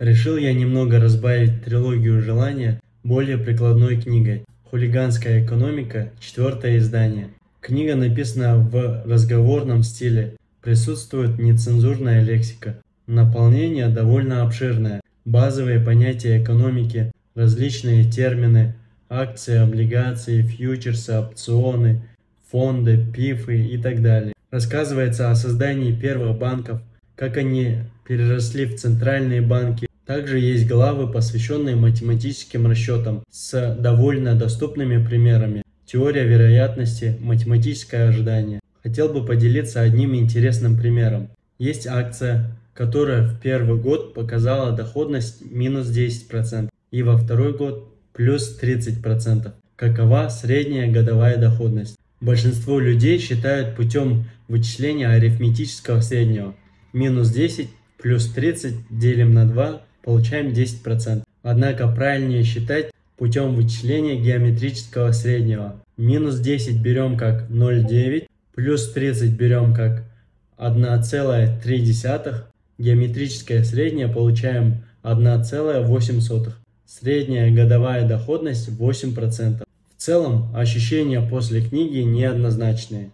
Решил я немного разбавить трилогию желания более прикладной книгой. Хулиганская экономика, четвертое издание. Книга написана в разговорном стиле, присутствует нецензурная лексика. Наполнение довольно обширное. Базовые понятия экономики, различные термины, акции, облигации, фьючерсы, опционы, фонды, пифы и так далее. Рассказывается о создании первых банков, как они переросли в центральные банки. Также есть главы, посвященные математическим расчетам с довольно доступными примерами. Теория вероятности, математическое ожидание. Хотел бы поделиться одним интересным примером. Есть акция, которая в первый год показала доходность минус 10% и во второй год плюс 30%. Какова средняя годовая доходность? Большинство людей считают путем вычисления арифметического среднего. Минус 10 плюс 30 делим на 2, получаем 10%. Однако правильнее считать путем вычисления геометрического среднего. Минус 10 берем как 0,9 Плюс 30 берем как 1,3. Геометрическое среднее получаем 1,8. Средняя годовая доходность 8%. В целом ощущения после книги неоднозначные.